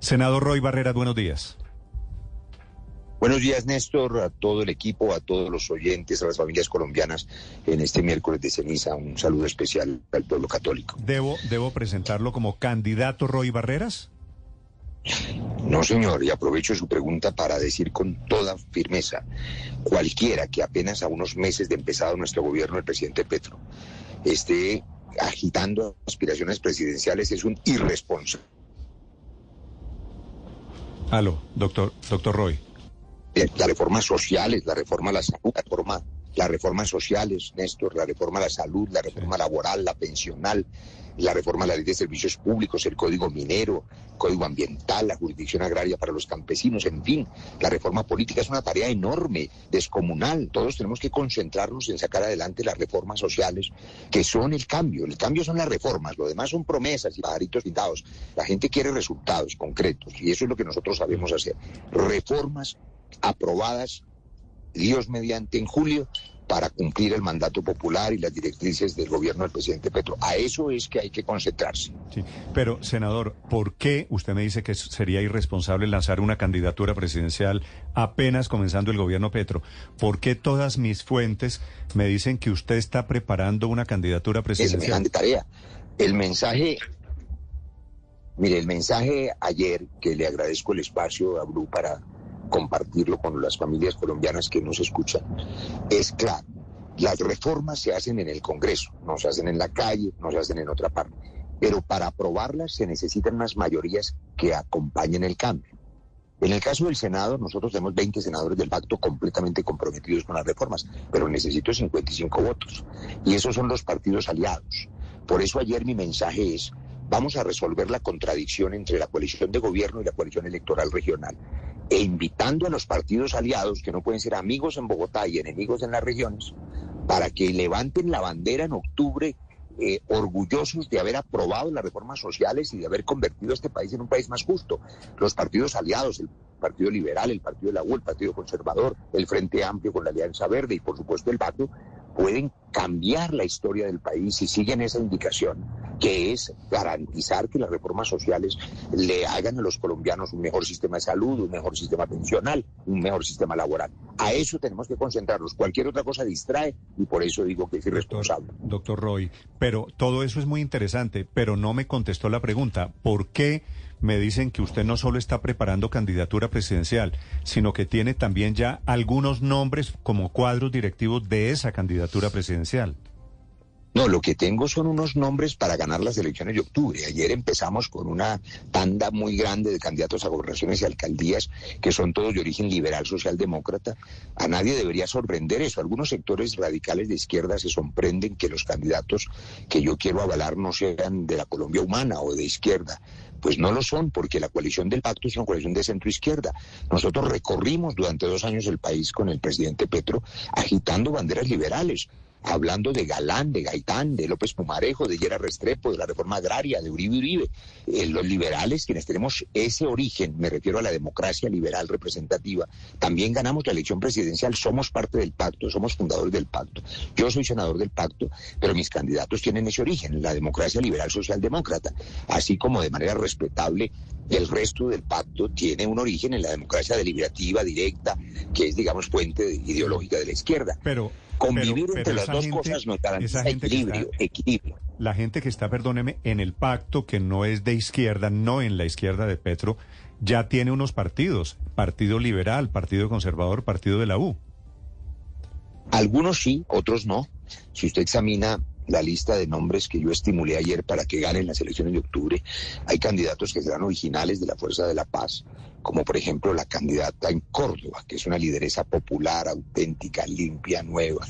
Senador Roy Barreras, buenos días. Buenos días, Néstor, a todo el equipo, a todos los oyentes, a las familias colombianas en este miércoles de ceniza. Un saludo especial al pueblo católico. ¿Debo, debo presentarlo como candidato Roy Barreras? No, señor, y aprovecho su pregunta para decir con toda firmeza, cualquiera que apenas a unos meses de empezado nuestro gobierno, el presidente Petro, esté agitando aspiraciones presidenciales es un irresponsable. Aló, doctor, doctor Roy. Eh, las reformas sociales, la reforma a la salud, la reforma, las reformas sociales, Néstor, la reforma a la salud, la reforma laboral, la pensional, la reforma a la ley de servicios públicos, el código minero, el código ambiental, la jurisdicción agraria para los campesinos, en fin, la reforma política es una tarea enorme, descomunal. Todos tenemos que concentrarnos en sacar adelante las reformas sociales, que son el cambio. El cambio son las reformas, lo demás son promesas y pajaritos pintados. La gente quiere resultados concretos y eso es lo que nosotros sabemos hacer. Reformas aprobadas, Dios mediante, en julio para cumplir el mandato popular y las directrices del gobierno del presidente Petro. A eso es que hay que concentrarse. Sí, pero, senador, ¿por qué usted me dice que sería irresponsable lanzar una candidatura presidencial apenas comenzando el gobierno Petro? ¿Por qué todas mis fuentes me dicen que usted está preparando una candidatura presidencial? Es tarea. El mensaje, mire, el mensaje ayer, que le agradezco el espacio a Bru para compartirlo con las familias colombianas que nos escuchan, es claro. Las reformas se hacen en el Congreso, no se hacen en la calle, no se hacen en otra parte. Pero para aprobarlas se necesitan unas mayorías que acompañen el cambio. En el caso del Senado, nosotros tenemos 20 senadores del pacto completamente comprometidos con las reformas, pero necesito 55 votos. Y esos son los partidos aliados. Por eso ayer mi mensaje es, vamos a resolver la contradicción entre la coalición de gobierno y la coalición electoral regional e invitando a los partidos aliados, que no pueden ser amigos en Bogotá y enemigos en las regiones, para que levanten la bandera en octubre, eh, orgullosos de haber aprobado las reformas sociales y de haber convertido este país en un país más justo. Los partidos aliados, el Partido Liberal, el Partido de la U, el Partido Conservador, el Frente Amplio con la Alianza Verde y por supuesto el Pacto, pueden cambiar la historia del país si siguen esa indicación, que es garantizar que las reformas sociales le hagan a los colombianos un mejor sistema de salud, un mejor sistema pensional, un mejor sistema laboral. A eso tenemos que concentrarnos. Cualquier otra cosa distrae y por eso digo que es irresponsable. Doctor, doctor Roy, pero todo eso es muy interesante, pero no me contestó la pregunta. ¿Por qué? Me dicen que usted no solo está preparando candidatura presidencial, sino que tiene también ya algunos nombres como cuadros directivos de esa candidatura presidencial. No, lo que tengo son unos nombres para ganar las elecciones de octubre. Ayer empezamos con una tanda muy grande de candidatos a gobernaciones y alcaldías, que son todos de origen liberal socialdemócrata. A nadie debería sorprender eso. Algunos sectores radicales de izquierda se sorprenden que los candidatos que yo quiero avalar no sean de la Colombia humana o de izquierda. Pues no lo son, porque la coalición del pacto es una coalición de centro-izquierda. Nosotros recorrimos durante dos años el país con el presidente Petro agitando banderas liberales hablando de Galán, de Gaitán, de López Pumarejo, de Yera Restrepo, de la reforma agraria, de Uribe Uribe. Eh, los liberales, quienes tenemos ese origen, me refiero a la democracia liberal representativa, también ganamos la elección presidencial, somos parte del pacto, somos fundadores del pacto. Yo soy senador del pacto, pero mis candidatos tienen ese origen, la democracia liberal socialdemócrata, así como de manera respetable el resto del pacto tiene un origen en la democracia deliberativa directa, que es, digamos, fuente ideológica de la izquierda. Pero Convivir entre las dos cosas no garantiza equilibrio, equilibrio. La gente que está, perdóneme, en el pacto que no es de izquierda, no en la izquierda de Petro, ya tiene unos partidos, Partido Liberal, Partido Conservador, Partido de la U. Algunos sí, otros no. Si usted examina la lista de nombres que yo estimulé ayer para que ganen las elecciones de octubre, hay candidatos que serán originales de la Fuerza de la Paz, como por ejemplo la candidata en Córdoba, que es una lideresa popular, auténtica, limpia, nueva,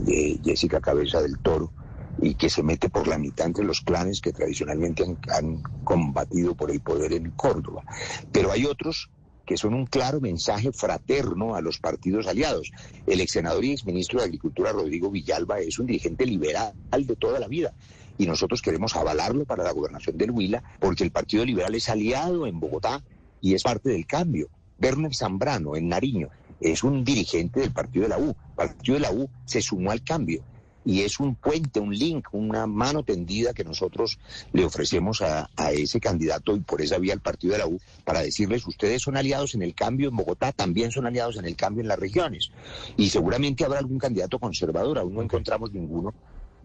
de Jessica Cabeza del Toro, y que se mete por la mitad entre los clanes que tradicionalmente han, combatido por el poder en Córdoba. Pero hay otros que son un claro mensaje fraterno a los partidos aliados. El ex senador y ex ministro de Agricultura, Rodrigo Villalba, es un dirigente liberal de toda la vida. Y nosotros queremos avalarlo para la gobernación del Huila, porque el Partido Liberal es aliado en Bogotá y es parte del cambio. Werner Zambrano, en Nariño, es un dirigente del Partido de la U. El Partido de la U se sumó al cambio. y es un puente, un link, una mano tendida que nosotros le ofrecemos a, ese candidato y por esa vía al partido de la U para decirles, ustedes son aliados en el cambio en Bogotá, también son aliados en el cambio en las regiones. Y seguramente habrá algún candidato conservador, aún no encontramos ninguno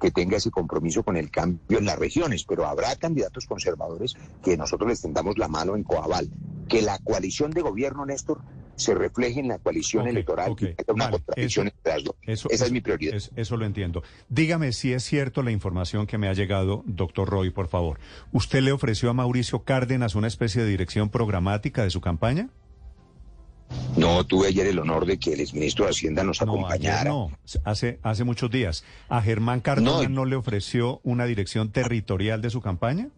que tenga ese compromiso con el cambio en las regiones, pero habrá candidatos conservadores que nosotros les tendamos la mano en Coabal. Que la coalición de gobierno, Néstor, se refleje en la coalición electoral una contradicción eso, Esa es mi prioridad. eso lo entiendo. Dígame si es cierto la información que me ha llegado, doctor Roy, por favor. ¿Usted le ofreció a Mauricio Cárdenas una especie de dirección programática de su campaña? No, tuve ayer el honor de que el exministro de Hacienda nos acompañara. No, hace, hace muchos días. ¿A Germán Cardona no, le ofreció una dirección territorial de su campaña?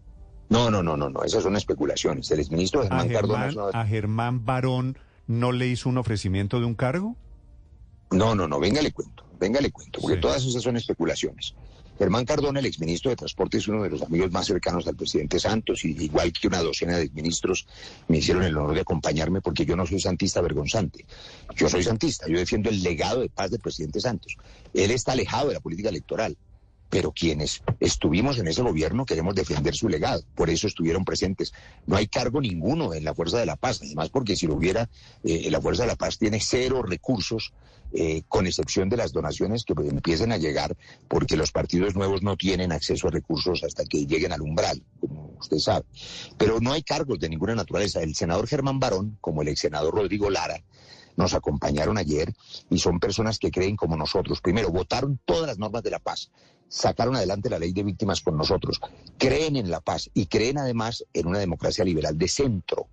No, no, no, no, no, esas son especulaciones. El exministro Germán, Cardona... ¿A Germán Barón no le hizo un ofrecimiento de un cargo? No, no, no, venga le cuento, venga le cuento, porque todas esas son especulaciones. Germán Cardona, el exministro de Transporte, es uno de los amigos más cercanos al presidente Santos, y igual que una docena de ministros me hicieron el honor de acompañarme porque yo no soy santista vergonzante. Yo soy santista, yo defiendo el legado de paz del presidente Santos. Él está alejado de la política electoral pero quienes estuvimos en ese gobierno queremos defender su legado, por eso estuvieron presentes. No hay cargo ninguno en la Fuerza de la Paz, además porque si lo hubiera, eh, la Fuerza de la Paz tiene cero recursos, eh, con excepción de las donaciones que empiecen a llegar, porque los partidos nuevos no tienen acceso a recursos hasta que lleguen al umbral, como usted sabe. Pero no hay cargos de ninguna naturaleza. El senador Germán Barón, como el ex senador Rodrigo Lara, nos acompañaron ayer y son personas que creen como nosotros. Primero, votaron todas las normas de la paz, sacaron adelante la ley de víctimas con nosotros, creen en la paz y creen además en una democracia liberal de centro.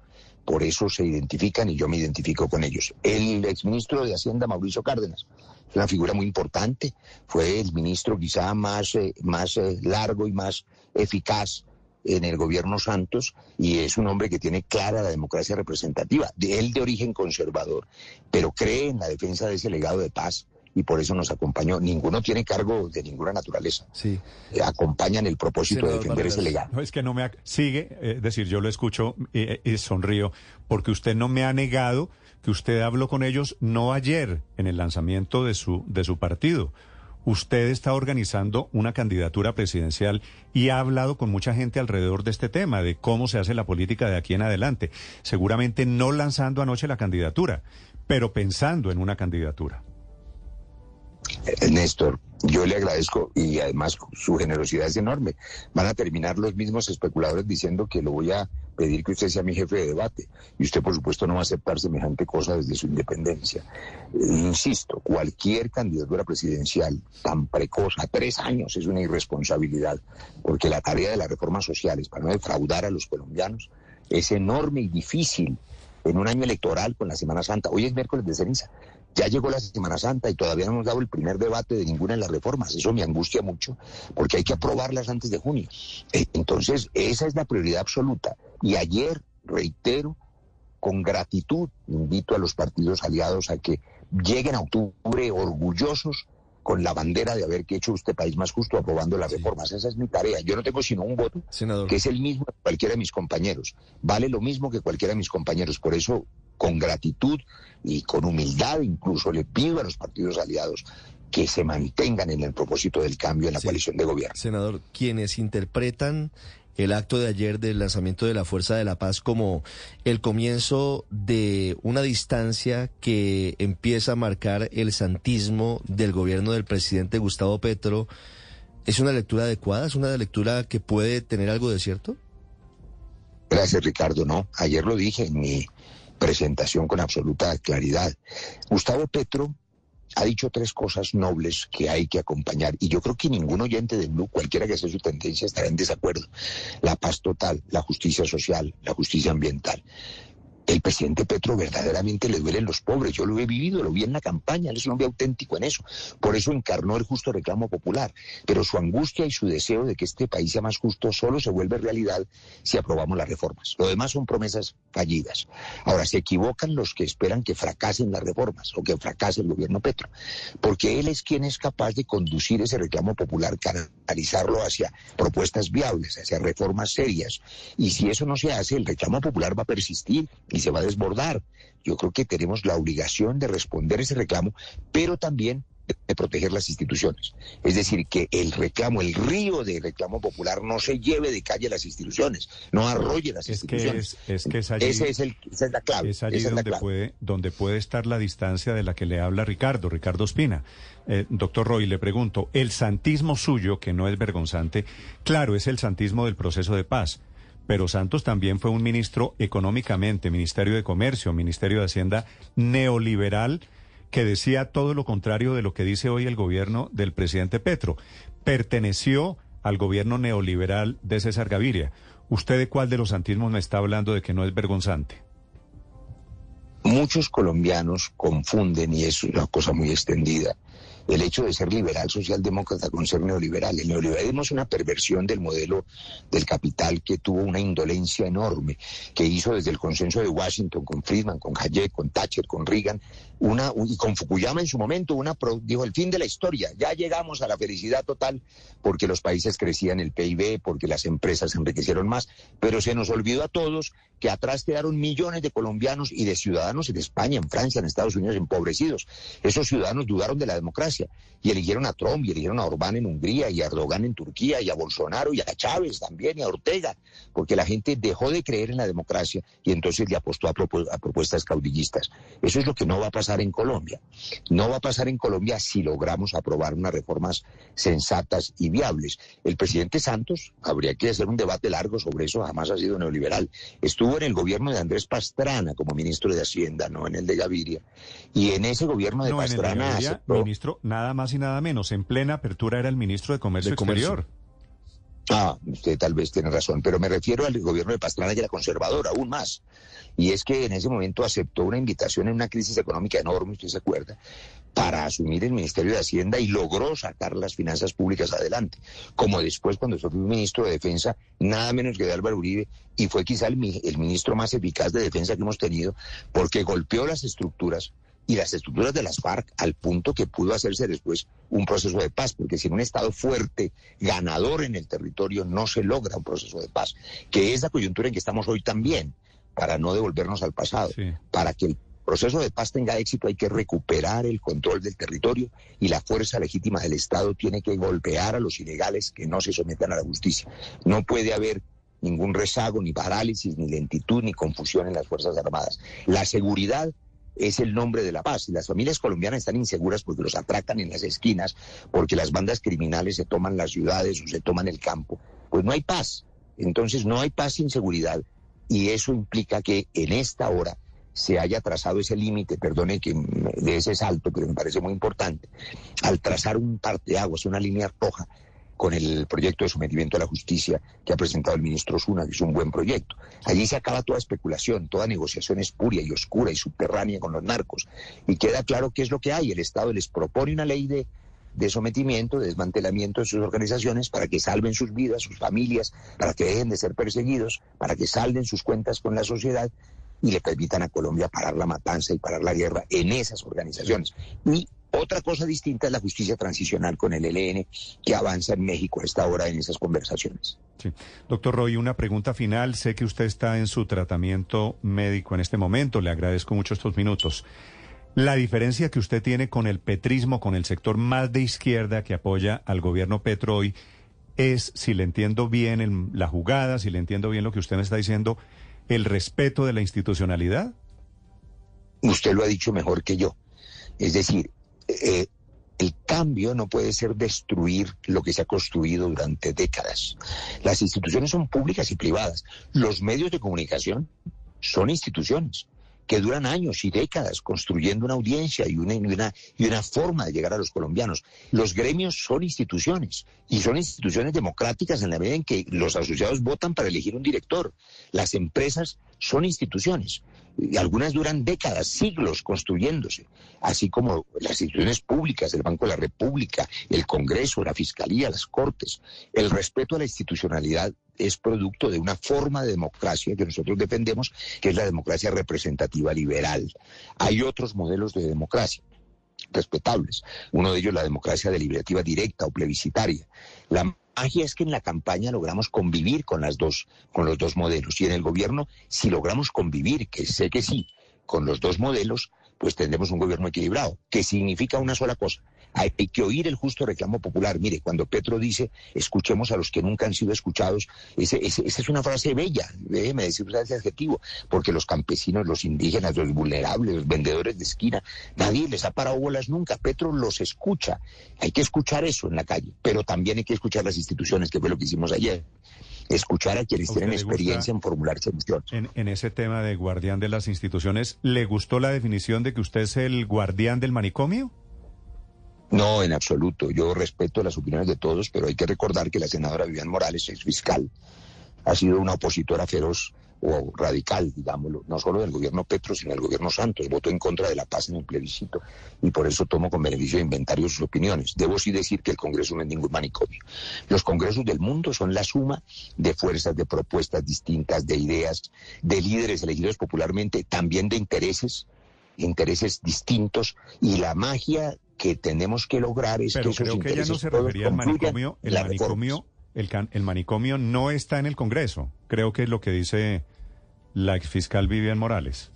Por eso se identifican y yo me identifico con ellos. El exministro de Hacienda, Mauricio Cárdenas, es una figura muy importante, fue el ministro quizá más, eh, más eh, largo y más eficaz en el gobierno Santos y es un hombre que tiene clara la democracia representativa, de él de origen conservador, pero cree en la defensa de ese legado de paz y por eso nos acompañó. Ninguno tiene cargo de ninguna naturaleza. Sí. Eh, acompañan el propósito de defender ese legado. No, es que no me sigue, eh, es decir, yo lo escucho y, sonrío, porque usted no me ha negado que usted habló con ellos no ayer en el lanzamiento de su, de su partido usted está organizando una candidatura presidencial y ha hablado con mucha gente alrededor de este tema, de cómo se hace la política de aquí en adelante. Seguramente no lanzando anoche la candidatura, pero pensando en una candidatura. Eh, Néstor, yo le agradezco y además su generosidad es enorme. Van a terminar los mismos especuladores diciendo que lo voy a pedir que usted sea mi jefe de debate. Y usted, por supuesto, no va a aceptar semejante cosa desde su independencia. insisto, cualquier candidatura presidencial tan precoz, a tres años, es una irresponsabilidad, porque la tarea de las reformas sociales, para no defraudar a los colombianos, es enorme y difícil en un año electoral con la Semana Santa. Hoy es miércoles de ceniza. Ya llegó la Semana Santa y todavía no hemos dado el primer debate de ninguna de las reformas. Eso me angustia mucho porque hay que aprobarlas antes de junio. Eh, entonces, esa es la prioridad absoluta. Y ayer, reitero, con gratitud, invito a los partidos aliados a que lleguen a octubre orgullosos con la bandera de haber hecho este país más justo aprobando las reformas. Esa es mi tarea. Yo no tengo sino un voto, que es el mismo que cualquiera de mis compañeros. Vale lo mismo que cualquiera de mis compañeros. Por eso, con gratitud y con humildad incluso, le pido a los partidos aliados que se mantengan en el propósito del cambio en la coalición de gobierno. Senador, quienes interpretan el acto de ayer del lanzamiento de la Fuerza de la Paz como el comienzo de una distancia que empieza a marcar el santismo del gobierno del presidente Gustavo Petro. ¿Es una lectura adecuada? ¿Es una lectura que puede tener algo de cierto? Gracias, Ricardo. No, ayer lo dije en mi presentación con absoluta claridad. Gustavo Petro ha dicho tres cosas nobles que hay que acompañar y yo creo que ningún oyente de Blue, cualquiera que sea su tendencia, estará en desacuerdo. La paz total, la justicia social, la justicia ambiental el presidente Petro verdaderamente le duelen los pobres. Yo lo he vivido, lo vi en la campaña, él es un hombre auténtico en eso. Por eso encarnó el justo reclamo popular. Pero su angustia y su deseo de que este país sea más justo solo se vuelve realidad si aprobamos las reformas. Lo demás son promesas fallidas. Ahora, se equivocan los que esperan que fracasen las reformas o que fracase el gobierno Petro, porque él es quien es capaz de conducir ese reclamo popular, canalizarlo hacia propuestas viables, hacia reformas serias. Y si eso no se hace, el reclamo popular va a persistir y se va a desbordar. Yo creo que tenemos la obligación de responder ese reclamo, pero también de proteger las instituciones. Es decir, que el reclamo, el río de reclamo popular no se lleve de calle las instituciones, no arrolle las instituciones. es, que es allí, Ese es el, esa es la clave. Es allí donde, Puede, donde puede estar la distancia de la que le habla Ricardo, Ricardo Espina. Eh, doctor Roy, le pregunto, el santismo suyo, que no es vergonzante, claro, es el santismo del proceso de paz. Pero Santos también fue un ministro económicamente, Ministerio de Comercio, Ministerio de Hacienda neoliberal, que decía todo lo contrario de lo que dice hoy el gobierno del presidente Petro. Perteneció al gobierno neoliberal de César Gaviria. ¿Usted de cuál de los santismos me está hablando de que no es vergonzante? Muchos colombianos confunden, y es una cosa muy extendida, el hecho de ser liberal socialdemócrata con ser neoliberal. El neoliberalismo es una perversión del modelo del capital que tuvo una indolencia enorme, que hizo desde el consenso de Washington con Friedman, con Hayek, con Thatcher, con Reagan, una, y con Fukuyama en su momento, una dijo el fin de la historia, ya llegamos a la felicidad total porque los países crecían el PIB, porque las empresas se enriquecieron más, pero se nos olvidó a todos que atrás quedaron millones de colombianos y de ciudadanos en España, en Francia, en Estados Unidos empobrecidos. Esos ciudadanos dudaron de la democracia y eligieron a Trump y eligieron a Orbán en Hungría y a Erdogan en Turquía y a Bolsonaro y a Chávez también y a Ortega, porque la gente dejó de creer en la democracia y entonces le apostó a, a propuestas caudillistas. Eso es lo que no va a pasar en Colombia. No va a pasar en Colombia si logramos aprobar unas reformas sensatas y viables. El presidente Santos, habría que hacer un debate largo sobre eso, jamás ha sido neoliberal. Estuvo en el gobierno de Andrés Pastrana como ministro de Hacienda, no en el de Gaviria. Y en ese gobierno de Pastrana... ministro, nada más y nada menos. En plena apertura era el ministro de Comercio Exterior. Ah, usted tal vez tiene razón, pero me refiero al gobierno de Pastrana y a la conservadora, aún más. Y es que en ese momento aceptó una invitación en una crisis económica enorme, usted se acuerda, para asumir el Ministerio de Hacienda y logró sacar las finanzas públicas adelante. Como después, cuando fue ministro de Defensa, nada menos que de Álvaro Uribe, y fue quizá el ministro más eficaz de defensa que hemos tenido, porque golpeó las estructuras y las estructuras de las FARC al punto que pudo hacerse después un proceso de paz, porque sin un Estado fuerte, ganador en el territorio, no se logra un proceso de paz, que es la coyuntura en que estamos hoy también, para no devolvernos al pasado, para que el proceso de paz tenga éxito hay que recuperar el control del territorio y la fuerza legítima del Estado tiene que golpear a los ilegales que no se sometan a la justicia. No puede haber ningún rezago, ni parálisis, ni lentitud, ni confusión en las Fuerzas Armadas. La seguridad es el nombre de la paz. Y las familias colombianas están inseguras porque los atracan en las esquinas, porque las bandas criminales se toman las ciudades o se toman el campo. Pues no hay paz. Entonces no hay paz sin seguridad. Y eso implica que en esta hora se haya trazado ese límite, perdone que de ese salto, pero me parece muy importante, al trazar un parteaguas, una línea roja con el proyecto de sometimiento a la justicia que ha presentado el ministro Zuna, que es un buen proyecto. Allí se acaba toda especulación, toda negociación espuria y oscura y subterránea con los narcos. Y queda claro qué es lo que hay. El Estado les propone una ley de, de sometimiento, de desmantelamiento de sus organizaciones para que salven sus vidas, sus familias, para que dejen de ser perseguidos, para que salden sus cuentas con la sociedad y le permitan a Colombia parar la matanza y parar la guerra en esas organizaciones. Y otra cosa distinta es la justicia transicional con el ELN que avanza en México a esta hora en esas conversaciones. Doctor Roy, una pregunta final. Sé que usted está en su tratamiento médico en este momento. Le agradezco mucho estos minutos. La diferencia que usted tiene con el petrismo, con el sector más de izquierda que apoya al gobierno Petro hoy, es, si le entiendo bien la jugada, si le entiendo bien lo que usted me está diciendo, el respeto de la institucionalidad. Usted lo ha dicho mejor que yo. Es decir, eh, el cambio no puede ser destruir lo que se ha construido durante décadas. Las instituciones son públicas y privadas. Los medios de comunicación son instituciones que duran años y décadas construyendo una audiencia y una, y una, forma de llegar a los colombianos. Los gremios son instituciones y son instituciones democráticas en la medida en que los asociados votan para elegir un director. Las empresas son instituciones y algunas duran décadas, siglos construyéndose, así como las instituciones públicas, el Banco de la República, el Congreso, la Fiscalía, las Cortes. El respeto a la institucionalidad es producto de una forma de democracia que nosotros defendemos, que es la democracia representativa liberal. Hay otros modelos de democracia respetables. Uno de ellos la democracia deliberativa directa o plebiscitaria. La magia es que en la campaña logramos convivir con las dos, con los dos modelos. Y en el gobierno, si logramos convivir, que sé que sí, con los dos modelos, pues tendremos un gobierno equilibrado, que significa una sola cosa, Hay, que oír el justo reclamo popular. Mire, cuando Petro dice, escuchemos a los que nunca han sido escuchados, esa es una frase bella, déjeme decir ese adjetivo, porque los campesinos, los indígenas, los vulnerables, los vendedores de esquina, nadie les ha parado bolas nunca. Petro los escucha. Hay que escuchar eso en la calle, pero también hay que escuchar las instituciones, que fue lo que hicimos ayer escuchar a quienes tienen experiencia en formular soluciones. En, en ese tema de guardián de las instituciones, ¿le gustó la definición de que usted es el guardián del manicomio? No, en absoluto. Yo respeto las opiniones de todos, pero hay que recordar que la senadora Vivian Morales, es fiscal, ha sido una opositora feroz o radical, digámoslo, no solo del gobierno Petro, sino del gobierno Santos. Votó en contra de la paz en el plebiscito y por eso tomo con beneficio de inventario sus opiniones. Debo sí decir que el Congreso no es ningún manicomio. Los congresos del mundo son la suma de fuerzas, de propuestas distintas, de ideas, de líderes elegidos popularmente, también de intereses, intereses distintos y la magia que tenemos que lograr es que esos creo que ella no se refería al manicomio, el manicomio el, manicomio no está en el Congreso. Creo que es lo que dice la exfiscal Vivian Morales.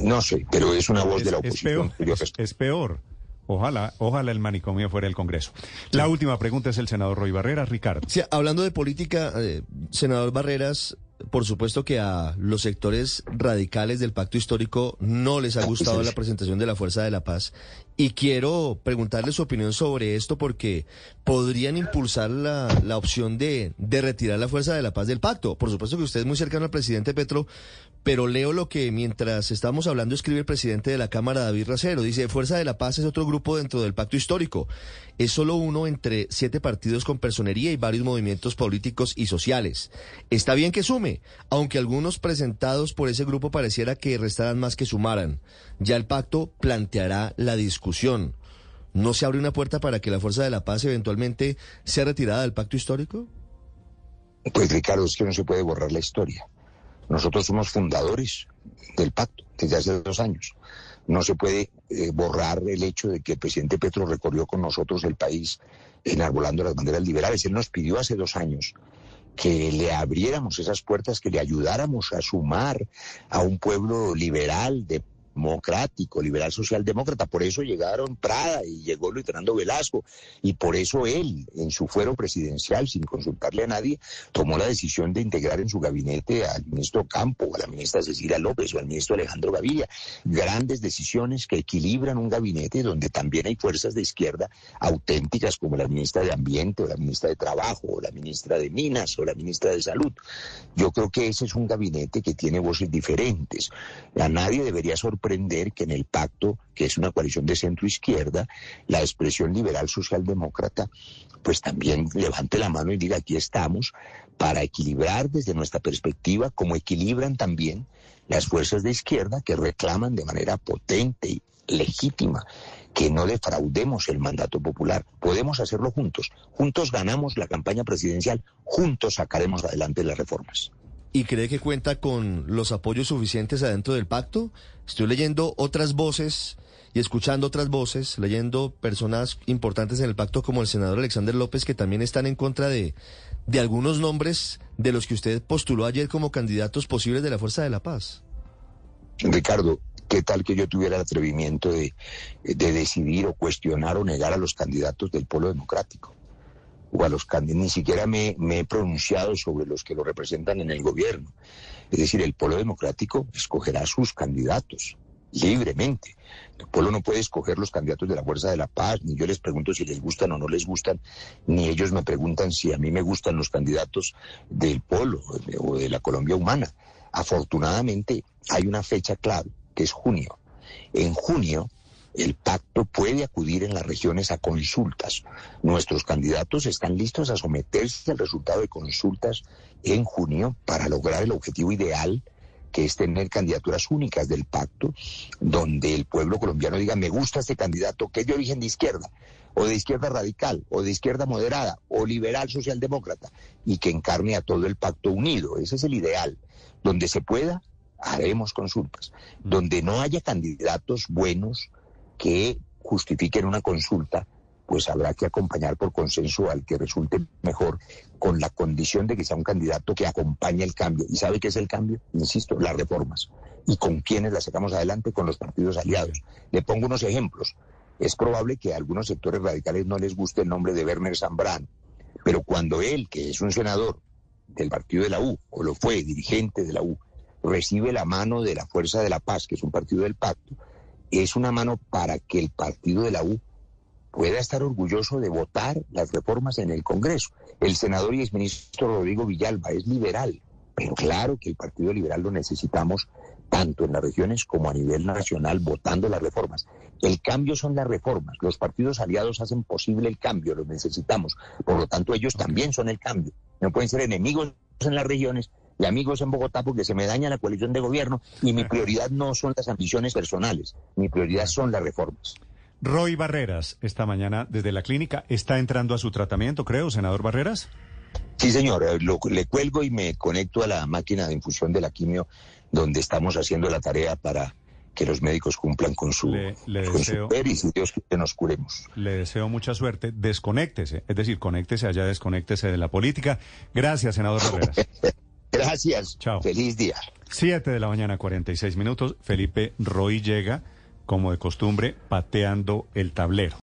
No sé, pero es una voz de la oposición. Es peor, Ojalá, ojalá el manicomio fuera el Congreso. La última pregunta es el senador Roy Barreras, Ricardo. Sí, hablando de política, eh, senador Barreras, por supuesto que a los sectores radicales del pacto histórico no les ha gustado la presentación de la Fuerza de la Paz y quiero preguntarle su opinión sobre esto porque podrían impulsar la, la opción de, de retirar la Fuerza de la Paz del pacto. Por supuesto que usted es muy cercano al presidente Petro, pero leo lo que mientras estamos hablando escribe el presidente de la Cámara, David Racero. Dice, Fuerza de la Paz es otro grupo dentro del pacto histórico. Es solo uno entre siete partidos con personería y varios movimientos políticos y sociales. Está bien que sume, aunque algunos presentados por ese grupo pareciera que restaran más que sumaran. Ya el pacto planteará la discusión ¿no se abre una puerta para que la Fuerza de la Paz eventualmente sea retirada del pacto histórico? Pues Ricardo, es que no se puede borrar la historia. Nosotros somos fundadores del pacto desde hace dos años. No se puede eh, borrar el hecho de que el presidente Petro recorrió con nosotros el país enarbolando las banderas liberales. Él nos pidió hace dos años que le abriéramos esas puertas, que le ayudáramos a sumar a un pueblo liberal de democrático, liberal socialdemócrata. Por eso llegaron Prada y llegó Luis Fernando Velasco. Y por eso él, en su fuero presidencial, sin consultarle a nadie, tomó la decisión de integrar en su gabinete al ministro Campo, a la ministra Cecilia López o al ministro Alejandro Gaviria. Grandes decisiones que equilibran un gabinete donde también hay fuerzas de izquierda auténticas como la ministra de Ambiente o la ministra de Trabajo o la ministra de Minas o la ministra de Salud. Yo creo que ese es un gabinete que tiene voces diferentes. A nadie debería sorprender que en el pacto, que es una coalición de centro izquierda, la expresión liberal socialdemócrata, pues también levante la mano y diga aquí estamos para equilibrar desde nuestra perspectiva, como equilibran también las fuerzas de izquierda que reclaman de manera potente y legítima que no defraudemos el mandato popular. Podemos hacerlo juntos. Juntos ganamos la campaña presidencial, juntos sacaremos adelante las reformas y cree que cuenta con los apoyos suficientes adentro del pacto. Estoy leyendo otras voces y escuchando otras voces, leyendo personas importantes en el pacto como el senador Alexander López que también están en contra de, de algunos nombres de los que usted postuló ayer como candidatos posibles de la Fuerza de la Paz. Ricardo, ¿qué tal que yo tuviera el atrevimiento de, de decidir o cuestionar o negar a los candidatos del Polo Democrático? O a los candidatos, ni siquiera me, he pronunciado sobre los que lo representan en el gobierno. Es decir, el pueblo democrático escogerá sus candidatos libremente. El pueblo no puede escoger los candidatos de la Fuerza de la Paz, ni yo les pregunto si les gustan o no les gustan, ni ellos me preguntan si a mí me gustan los candidatos del Polo o de la Colombia Humana. Afortunadamente hay una fecha clave, que es junio. En junio el pacto puede acudir en las regiones a consultas. Nuestros candidatos están listos a someterse al resultado de consultas en junio para lograr el objetivo ideal que es tener candidaturas únicas del pacto, donde el pueblo colombiano diga, me gusta este candidato que es de origen de izquierda, o de izquierda radical, o de izquierda moderada, o liberal socialdemócrata, y que encarne a todo el pacto unido. Ese es el ideal. Donde se pueda, haremos consultas. Donde no haya candidatos buenos, que justifiquen una consulta, pues habrá que acompañar por consenso al que resulte mejor, con la condición de que sea un candidato que acompañe el cambio. ¿Y sabe qué es el cambio? Insisto, las reformas. ¿Y con quiénes las sacamos adelante? Con los partidos aliados. Le pongo unos ejemplos. Es probable que a algunos sectores radicales no les guste el nombre de Werner Zambrano, pero cuando él, que es un senador del partido de la U, o lo fue, dirigente de la U, recibe la mano de la Fuerza de la Paz, que es un partido del pacto, es una mano para que el partido de la U pueda estar orgulloso de votar las reformas en el Congreso. El senador y exministro Rodrigo Villalba es liberal, pero claro que el Partido Liberal lo necesitamos tanto en las regiones como a nivel nacional votando las reformas. El cambio son las reformas. Los partidos aliados hacen posible el cambio, lo necesitamos. Por lo tanto, ellos también son el cambio. No pueden ser enemigos en las regiones y amigos en Bogotá porque se me daña la coalición de gobierno y mi prioridad no son las ambiciones personales, mi prioridad son las reformas. Roy Barreras, esta mañana desde la clínica, está entrando a su tratamiento, creo, senador Barreras. Sí, señor, eh, le cuelgo y me conecto a la máquina de infusión de la quimio donde estamos haciendo la tarea para que los médicos cumplan con su, le, deseo, y si Dios que nos curemos. Le deseo mucha suerte. Desconéctese, es decir, conéctese allá, desconéctese de la política. Gracias, senador Barreras. Gracias. Chao. Feliz día. Siete de la mañana, 46 minutos. Felipe Roy llega, como de costumbre, pateando el tablero.